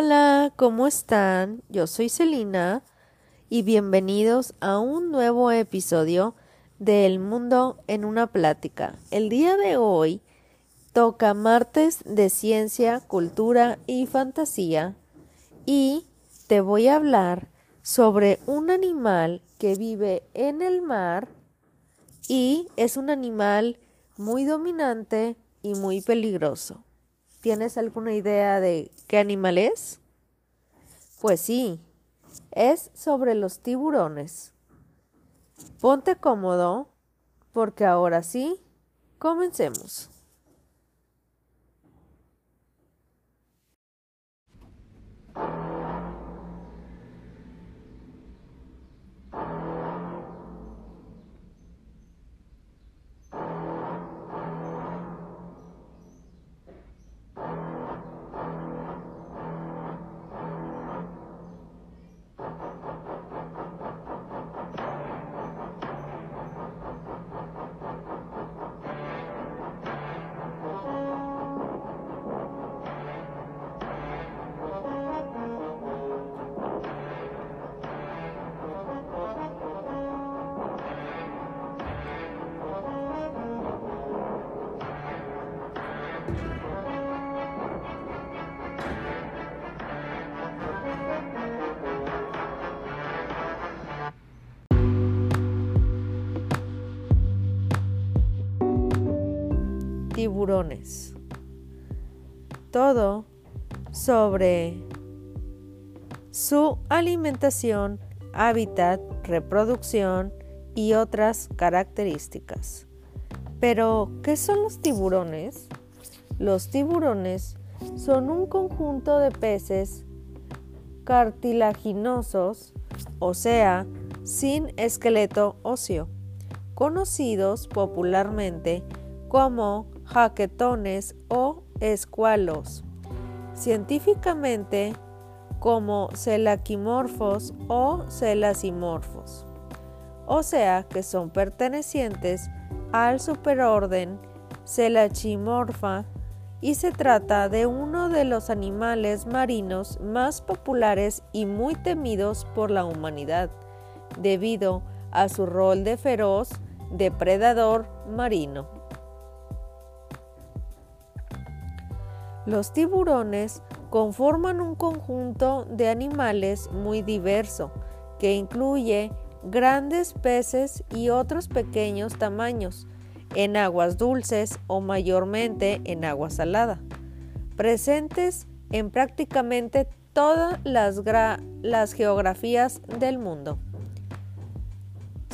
Hola, ¿cómo están? Yo soy Celina y bienvenidos a un nuevo episodio de El Mundo en una Plática. El día de hoy toca martes de ciencia, cultura y fantasía y te voy a hablar sobre un animal que vive en el mar y es un animal muy dominante y muy peligroso. ¿Tienes alguna idea de qué animal es? Pues sí, es sobre los tiburones. Ponte cómodo, porque ahora sí, comencemos. Tiburones. Todo sobre su alimentación, hábitat, reproducción y otras características. Pero, ¿qué son los tiburones? Los tiburones son un conjunto de peces cartilaginosos, o sea, sin esqueleto óseo, conocidos popularmente como jaquetones o escualos, científicamente como celaquimorfos o celasimorfos, o sea que son pertenecientes al superorden Celachimorpha y se trata de uno de los animales marinos más populares y muy temidos por la humanidad, debido a su rol de feroz depredador marino. Los tiburones conforman un conjunto de animales muy diverso que incluye grandes peces y otros pequeños tamaños en aguas dulces o mayormente en agua salada, presentes en prácticamente todas las, geografías del mundo.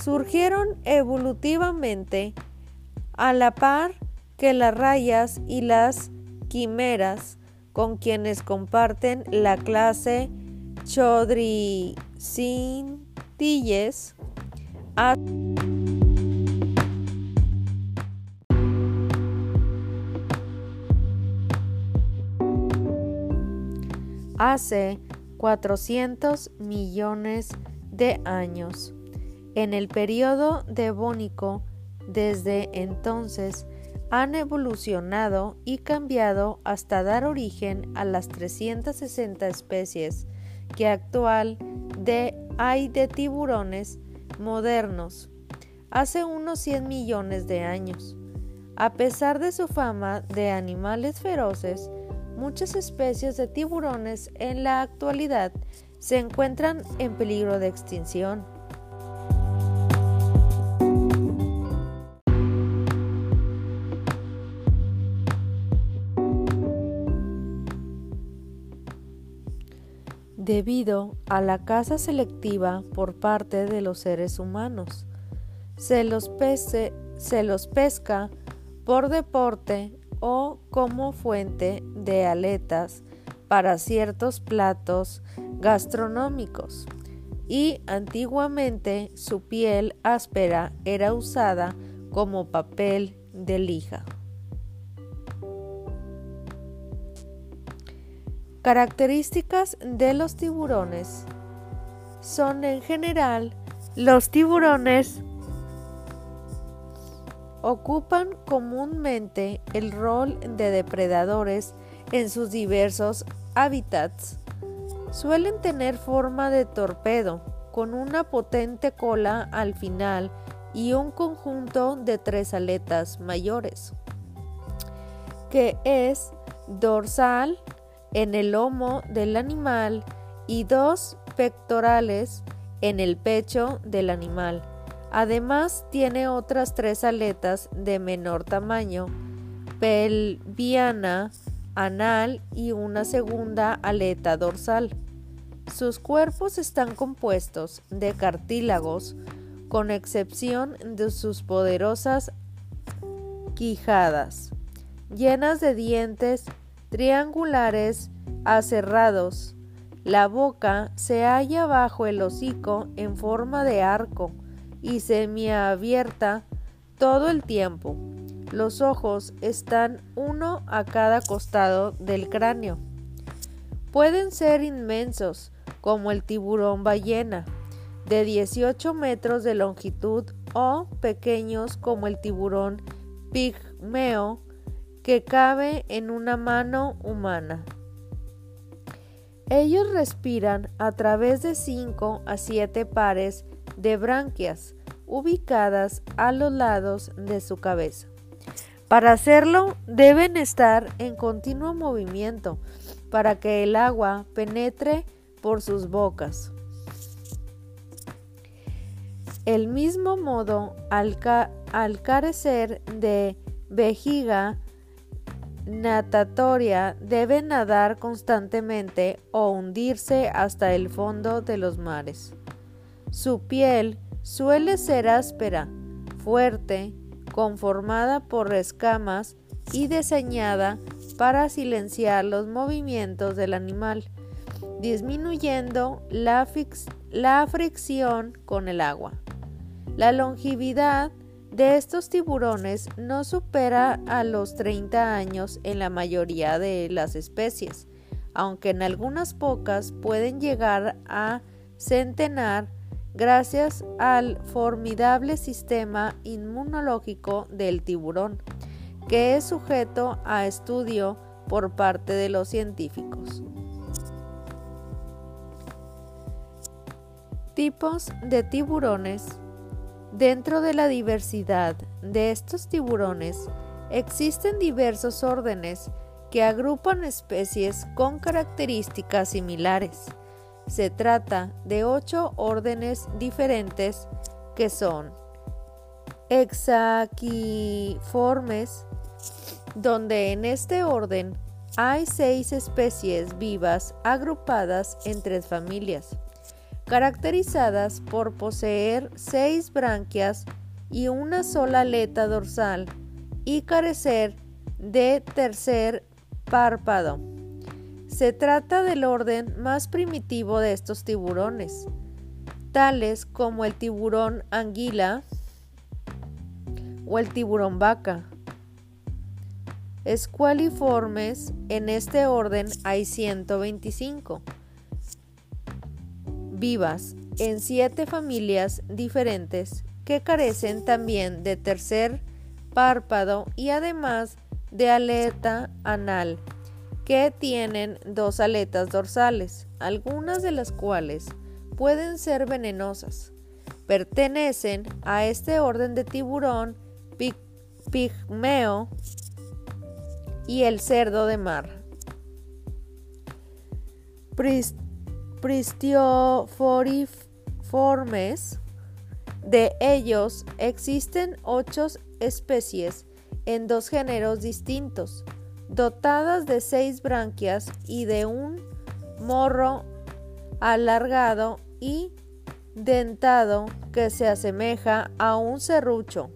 Surgieron evolutivamente a la par que las rayas y las quimeras con quienes comparten la clase Chodricintilles. hace 400 millones de años. En el periodo devónico, desde entonces, han evolucionado y cambiado hasta dar origen a las 360 especies que actual de, hay de tiburones modernos hace unos 100 millones de años. A pesar de su fama de animales feroces, muchas especies de tiburones en la actualidad se encuentran en peligro de extinción. Debido a la caza selectiva por parte de los seres humanos. Se los, pesca por deporte o como fuente de aletas para ciertos platos gastronómicos y antiguamente su piel áspera era usada como papel de lija. Características de los tiburones son en general los tiburones ocupan comúnmente el rol de depredadores en sus diversos hábitats, Suelen tener forma de torpedo, con una potente cola al final y un conjunto de tres aletas mayores, que es dorsal en el lomo del animal y dos pectorales en el pecho del animal. Además tiene otras tres aletas de menor tamaño, pelviana, anal y una segunda aleta dorsal. Sus cuerpos están compuestos de cartílagos, con excepción de sus poderosas quijadas, llenas de dientes triangulares aserrados. La boca se halla bajo el hocico en forma de arco y semiabierta todo el tiempo. Los ojos están uno a cada costado del cráneo. Pueden ser inmensos, como el tiburón ballena, de 18 metros de longitud, o pequeños como el tiburón pigmeo, que cabe en una mano humana. Ellos respiran a través de 5 a 7 pares de branquias ubicadas a los lados de su cabeza. Para hacerlo deben estar en continuo movimiento para que el agua penetre por sus bocas. El mismo modo, al, carecer de vejiga natatoria, deben nadar constantemente o hundirse hasta el fondo de los mares. Su piel suele ser áspera, fuerte, conformada por escamas y diseñada para silenciar los movimientos del animal, disminuyendo la, la fricción con el agua. La longevidad de estos tiburones no supera a los 30 años en la mayoría de las especies, aunque en algunas pocas pueden llegar a centenar gracias al formidable sistema inmunológico del tiburón, que es sujeto a estudio por parte de los científicos. Tipos de tiburones. Dentro de la diversidad de estos tiburones existen diversos órdenes que agrupan especies con características similares. Se trata de ocho órdenes diferentes que son hexaquiformes, donde en este orden hay seis especies vivas agrupadas en tres familias, caracterizadas por poseer seis branquias y una sola aleta dorsal y carecer de tercer párpado. Se trata del orden más primitivo de estos tiburones, tales como el tiburón anguila o el tiburón vaca. Escualiformes, en este orden hay 125 vivas en siete familias diferentes que carecen también de tercer párpado y además de aleta anal que tienen dos aletas dorsales, algunas de las cuales pueden ser venenosas. Pertenecen a este orden de tiburón pigmeo y el cerdo de mar. Pristioforiformes. De ellos existen ocho especies en dos géneros distintos, dotadas de seis branquias y de un morro alargado y dentado que se asemeja a un serrucho,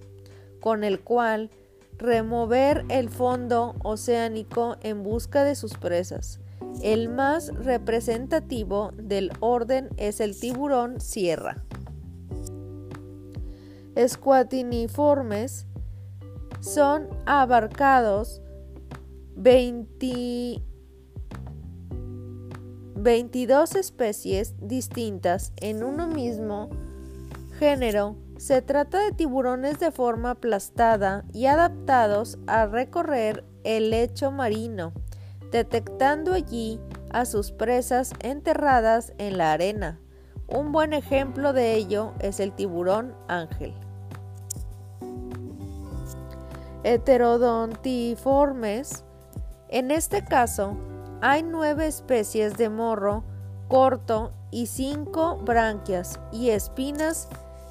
con el cual remover el fondo oceánico en busca de sus presas. El más representativo del orden es el tiburón sierra. Escuatiniformes son abarcados 22 especies distintas en uno mismo género. Se trata de tiburones de forma aplastada y adaptados a recorrer el lecho marino, detectando allí a sus presas enterradas en la arena. Un buen ejemplo de ello es el tiburón ángel. Heterodontiformes. En este caso, hay nueve especies de morro corto y cinco branquias y espinas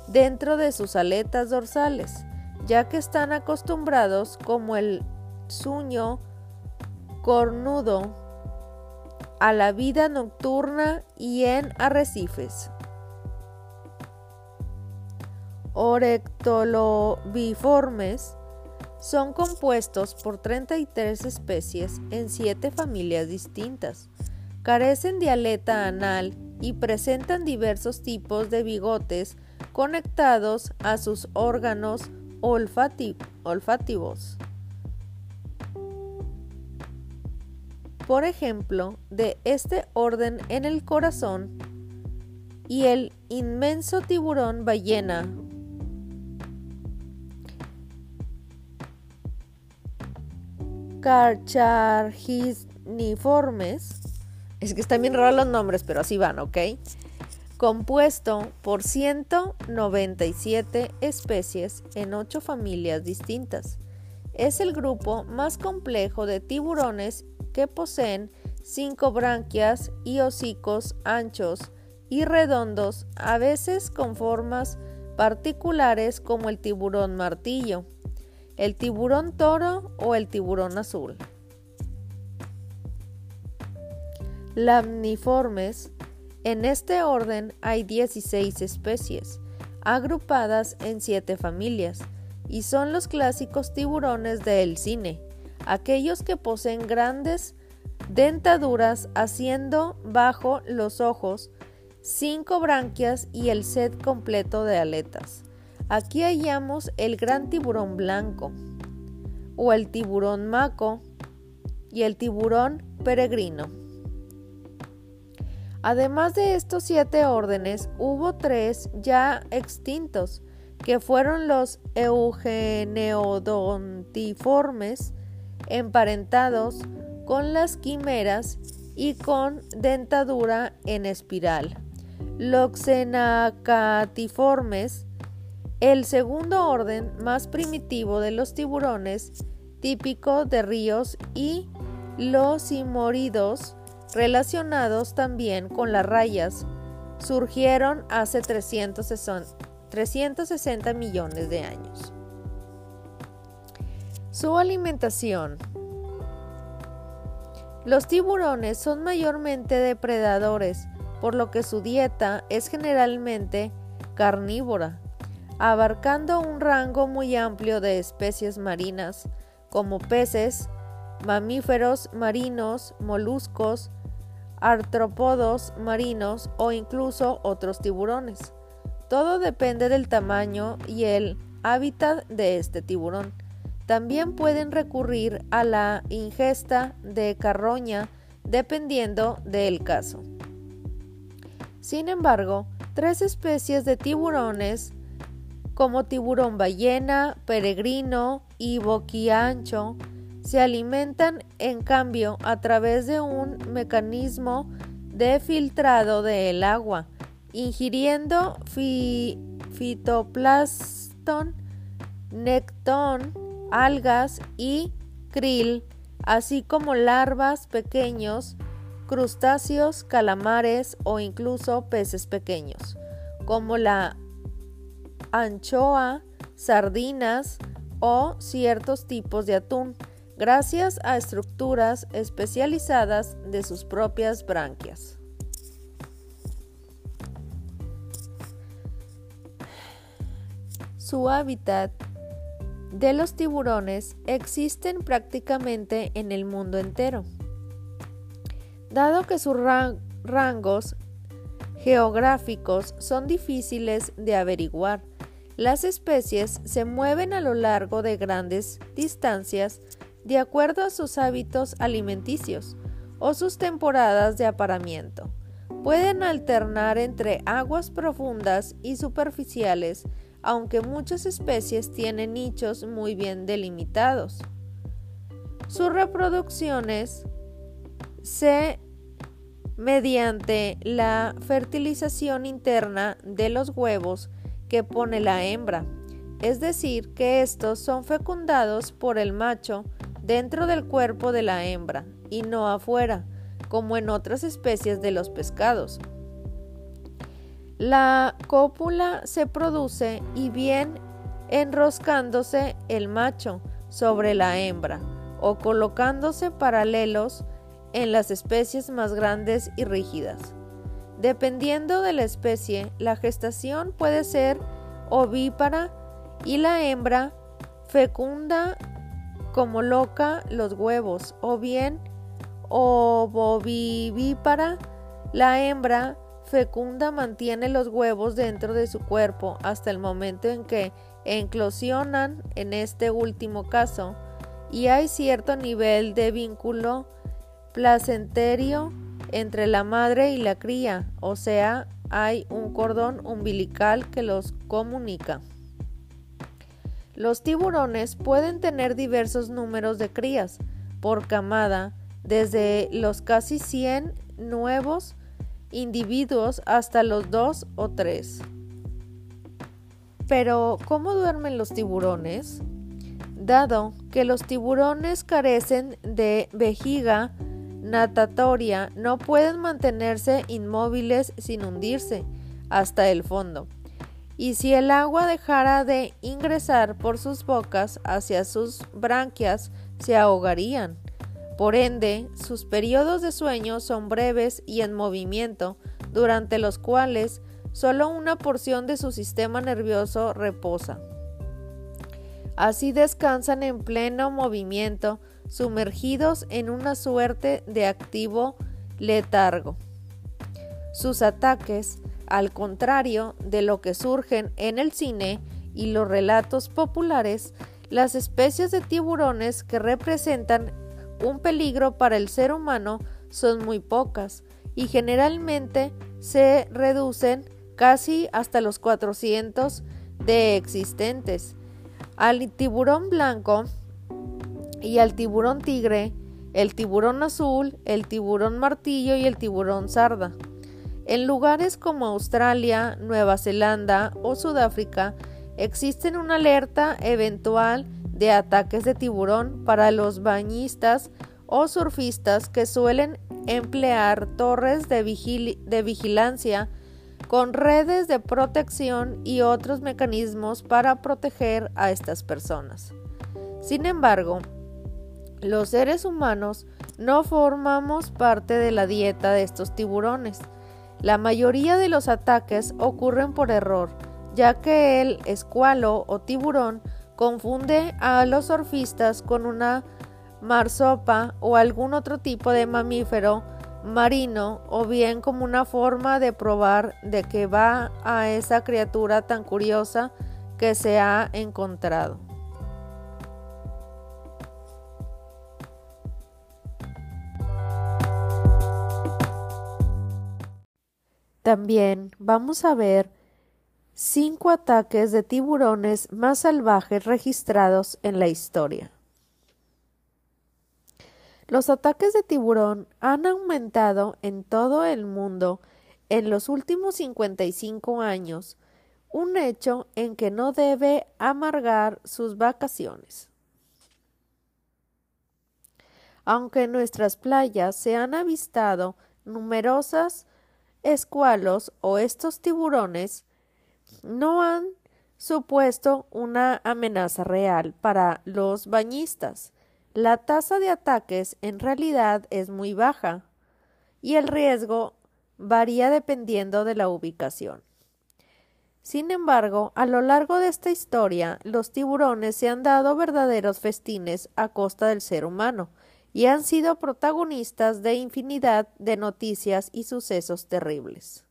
dentro de sus aletas dorsales, ya que están acostumbrados como el suño cornudo a la vida nocturna y en arrecifes. Orectolobiformes son compuestos por 33 especies en 7 familias distintas. Carecen de aleta anal y presentan diversos tipos de bigotes conectados a sus órganos olfativos. Por ejemplo, de este orden en el corazón y el inmenso tiburón ballena Carcharginiformes. Es que están bien raros los nombres, pero así van, ¿ok? Compuesto por 197 especies en 8 familias distintas. Es el grupo más complejo de tiburones que poseen 5 branquias y hocicos anchos y redondos, a veces con formas particulares como el tiburón martillo el tiburón toro o el tiburón azul. Lamniformes. En este orden hay 16 especies, agrupadas en 7 familias, y son los clásicos tiburones del cine, aquellos que poseen grandes dentaduras haciendo bajo los ojos, cinco branquias y el set completo de aletas. Aquí hallamos el gran tiburón blanco, o el tiburón maco, y el tiburón peregrino. Además de estos siete órdenes, hubo tres ya extintos, que fueron los eugeneodontiformes, emparentados con las quimeras y con dentadura en espiral. Los xenacatiformes, el segundo orden más primitivo de los tiburones, típico de ríos, y los simóridos, relacionados también con las rayas, surgieron hace 360, millones de años. Su alimentación. Los tiburones son mayormente depredadores, por lo que su dieta es generalmente carnívora, abarcando un rango muy amplio de especies marinas, como peces, mamíferos marinos, moluscos, artrópodos marinos o incluso otros tiburones. Todo depende del tamaño y el hábitat de este tiburón. También pueden recurrir a la ingesta de carroña dependiendo del caso. Sin embargo, tres especies de tiburones como tiburón ballena, peregrino y boquiancho, se alimentan en cambio a través de un mecanismo de filtrado del agua, ingiriendo fitoplastón, nectón, algas y krill, así como larvas pequeños, crustáceos, calamares o incluso peces pequeños, como la anchoa, sardinas o ciertos tipos de atún, gracias a estructuras especializadas de sus propias branquias. Su hábitat de los tiburones existen prácticamente en el mundo entero. Dado que sus rangos geográficos son difíciles de averiguar, las especies se mueven a lo largo de grandes distancias de acuerdo a sus hábitos alimenticios o sus temporadas de aparamiento. Pueden alternar entre aguas profundas y superficiales, aunque muchas especies tienen nichos muy bien delimitados. Sus reproducciones se mediante la fertilización interna de los huevos que pone la hembra, es decir, que estos son fecundados por el macho dentro del cuerpo de la hembra y no afuera, como en otras especies de los pescados. La cópula se produce y bien enroscándose el macho sobre la hembra o colocándose paralelos en las especies más grandes y rígidas. Dependiendo de la especie, la gestación puede ser ovípara y la hembra fecunda como loca los huevos o bien ovovivípara, la hembra fecunda mantiene los huevos dentro de su cuerpo hasta el momento en que eclosionan en este último caso y hay cierto nivel de vínculo placenterio entre la madre y la cría, o sea, hay un cordón umbilical que los comunica. Los tiburones pueden tener diversos números de crías por camada, desde los casi 100 nuevos individuos hasta los dos o tres. Pero, ¿cómo duermen los tiburones? Dado que los tiburones carecen de vejiga natatoria, no pueden mantenerse inmóviles sin hundirse hasta el fondo. Y si el agua dejara de ingresar por sus bocas hacia sus branquias, se ahogarían. Por ende, sus periodos de sueño son breves y en movimiento, durante los cuales solo una porción de su sistema nervioso reposa. Así descansan en pleno movimiento, sumergidos en una suerte de activo letargo. Sus ataques, al contrario de lo que surgen en el cine y los relatos populares, las especies de tiburones que representan un peligro para el ser humano son muy pocas y generalmente se reducen casi hasta los 400 de existentes. Al tiburón blanco y al tiburón tigre, el tiburón azul, el tiburón martillo y el tiburón sarda. En lugares como Australia, Nueva Zelanda o Sudáfrica existen una alerta eventual de ataques de tiburón para los bañistas o surfistas que suelen emplear torres de, de, vigilancia con redes de protección y otros mecanismos para proteger a estas personas. Sin embargo, los seres humanos no formamos parte de la dieta de estos tiburones. La mayoría de los ataques ocurren por error, ya que el escualo o tiburón confunde a los surfistas con una marsopa o algún otro tipo de mamífero marino o bien como una forma de probar de que va a esa criatura tan curiosa que se ha encontrado. También vamos a ver cinco ataques de tiburones más salvajes registrados en la historia. Los ataques de tiburón han aumentado en todo el mundo en los últimos 55 años, un hecho en que no debe amargar sus vacaciones. Aunque en nuestras playas se han avistado numerosas escualos o estos tiburones, no han supuesto una amenaza real para los bañistas. La tasa de ataques en realidad es muy baja y el riesgo varía dependiendo de la ubicación. Sin embargo, a lo largo de esta historia, los tiburones se han dado verdaderos festines a costa del ser humano y han sido protagonistas de infinidad de noticias y sucesos terribles.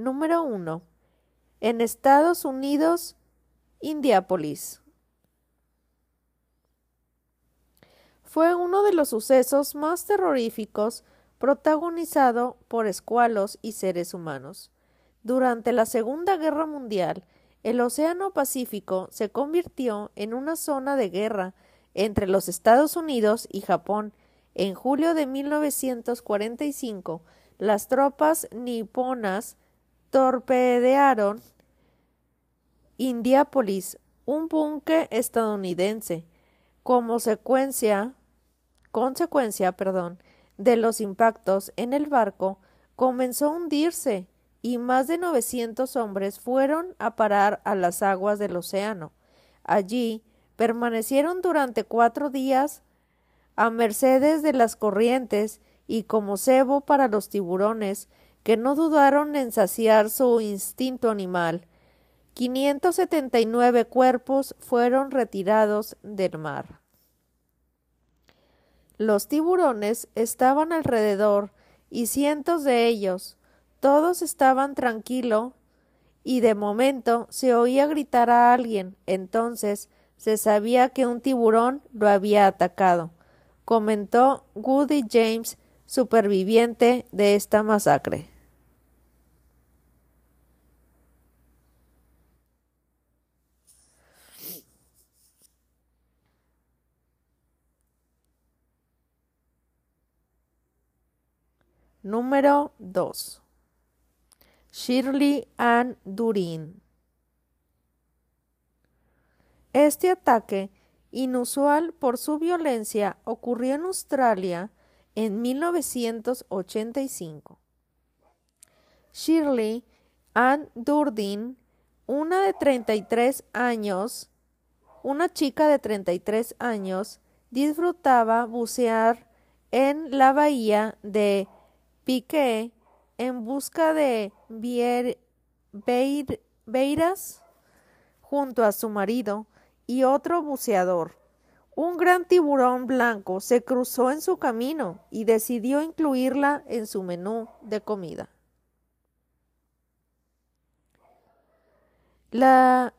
Número 1. En Estados Unidos, Indiápolis. Fue uno de los sucesos más terroríficos protagonizado por escualos y seres humanos. Durante la Segunda Guerra Mundial, el Océano Pacífico se convirtió en una zona de guerra entre los Estados Unidos y Japón, En julio de 1945, las tropas niponas torpedearon Indiápolis, un buque estadounidense. Como secuencia, consecuencia perdón, de los impactos en el barco, comenzó a hundirse y más de 900 hombres fueron a parar a las aguas del océano. Allí permanecieron durante cuatro días a mercedes de las corrientes y como cebo para los tiburones, que no dudaron en saciar su instinto animal. 579 cuerpos fueron retirados del mar. Los tiburones estaban alrededor y cientos de ellos, todos estaban tranquilos y de momento se oía gritar a alguien. Entonces se sabía que un tiburón lo había atacado, comentó Woody James, superviviente de esta masacre. Número 2. Shirley Ann Durin. Este ataque, inusual por su violencia, ocurrió en Australia en 1985. Shirley Ann Durdin, una de 33 años, una chica de 33 años, disfrutaba bucear en la bahía de Piqué en busca de Beiras junto a su marido y otro buceador. Un gran tiburón blanco se cruzó en su camino y decidió incluirla en su menú de comida. La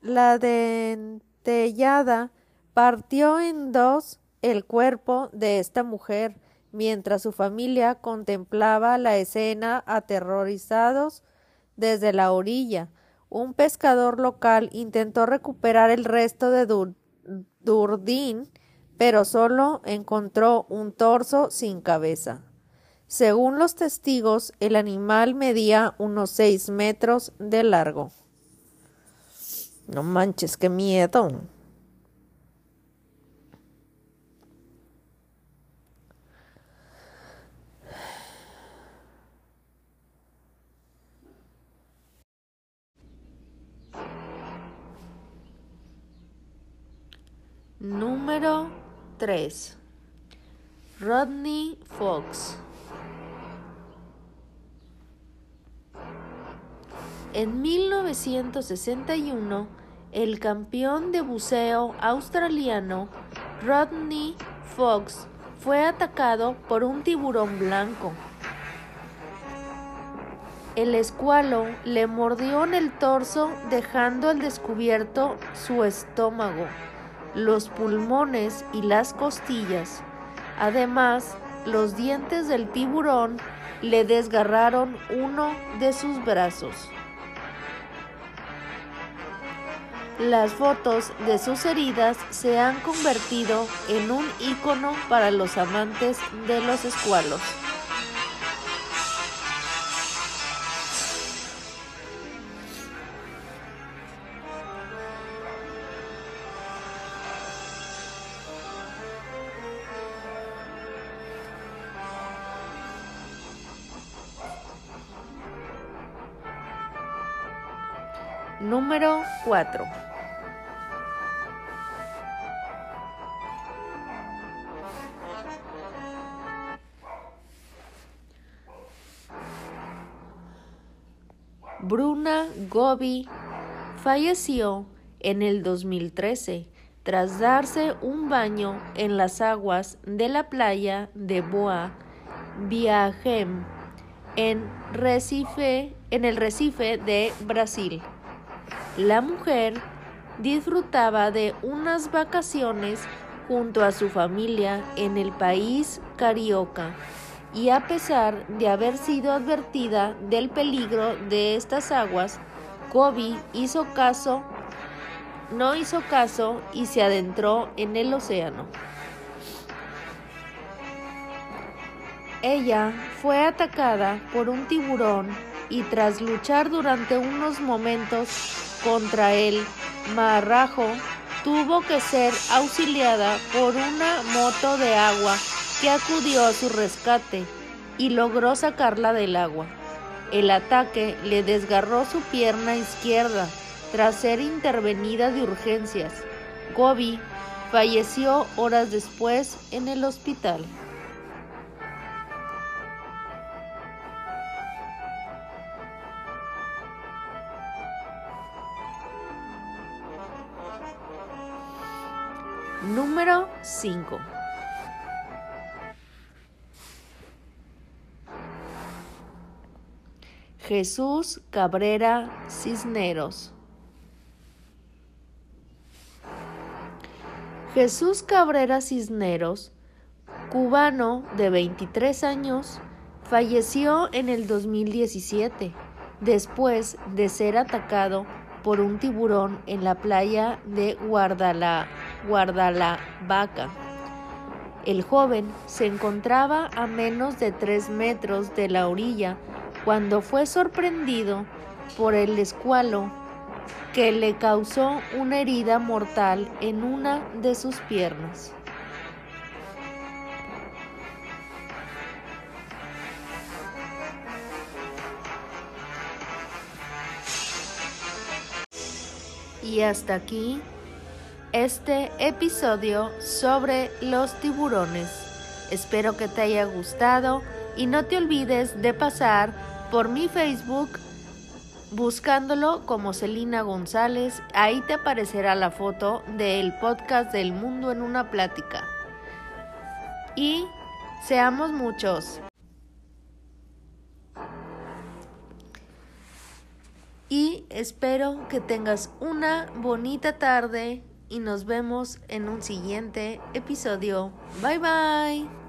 dentellada partió en dos el cuerpo de esta mujer mientras su familia contemplaba la escena aterrorizados desde la orilla. Un pescador local intentó recuperar el resto de Durdín, pero solo encontró un torso sin cabeza. Según los testigos, el animal medía unos seis metros de largo. No manches, qué miedo. Número 3. Rodney Fox. En 1961, el campeón de buceo australiano Rodney Fox fue atacado por un tiburón blanco. El escualo le mordió en el torso dejando al descubierto su estómago los pulmones y las costillas. Además, los dientes del tiburón le desgarraron uno de sus brazos. Las fotos de sus heridas se han convertido en un icono para los amantes de los escualos. 4. Bruna Gobi falleció en el 2013 tras darse un baño en las aguas de la playa de Boa Viajem en, Recife, en el Recife de Brasil. La mujer disfrutaba de unas vacaciones junto a su familia en el país carioca y a pesar de haber sido advertida del peligro de estas aguas, Kobe hizo caso, no hizo caso y se adentró en el océano. Ella fue atacada por un tiburón y tras luchar durante unos momentos contra el marrajo, tuvo que ser auxiliada por una moto de agua que acudió a su rescate y logró sacarla del agua. El ataque le desgarró su pierna izquierda tras ser intervenida de urgencias. Gobi falleció horas después en el hospital. Número 5. Jesús Cabrera Cisneros. Jesús Cabrera Cisneros, cubano de 23 años, falleció en el 2017 después de ser atacado por un tiburón en la playa de Guardala, Guardalavaca. El joven se encontraba a menos de tres metros de la orilla cuando fue sorprendido por el escualo que le causó una herida mortal en una de sus piernas. Y hasta aquí este episodio sobre los tiburones. Espero que te haya gustado y no te olvides de pasar por mi Facebook buscándolo como Celina González. Ahí te aparecerá la foto del podcast del mundo en una plática. Y seamos muchos. y espero que tengas una bonita tarde y nos vemos en un siguiente episodio. Bye bye.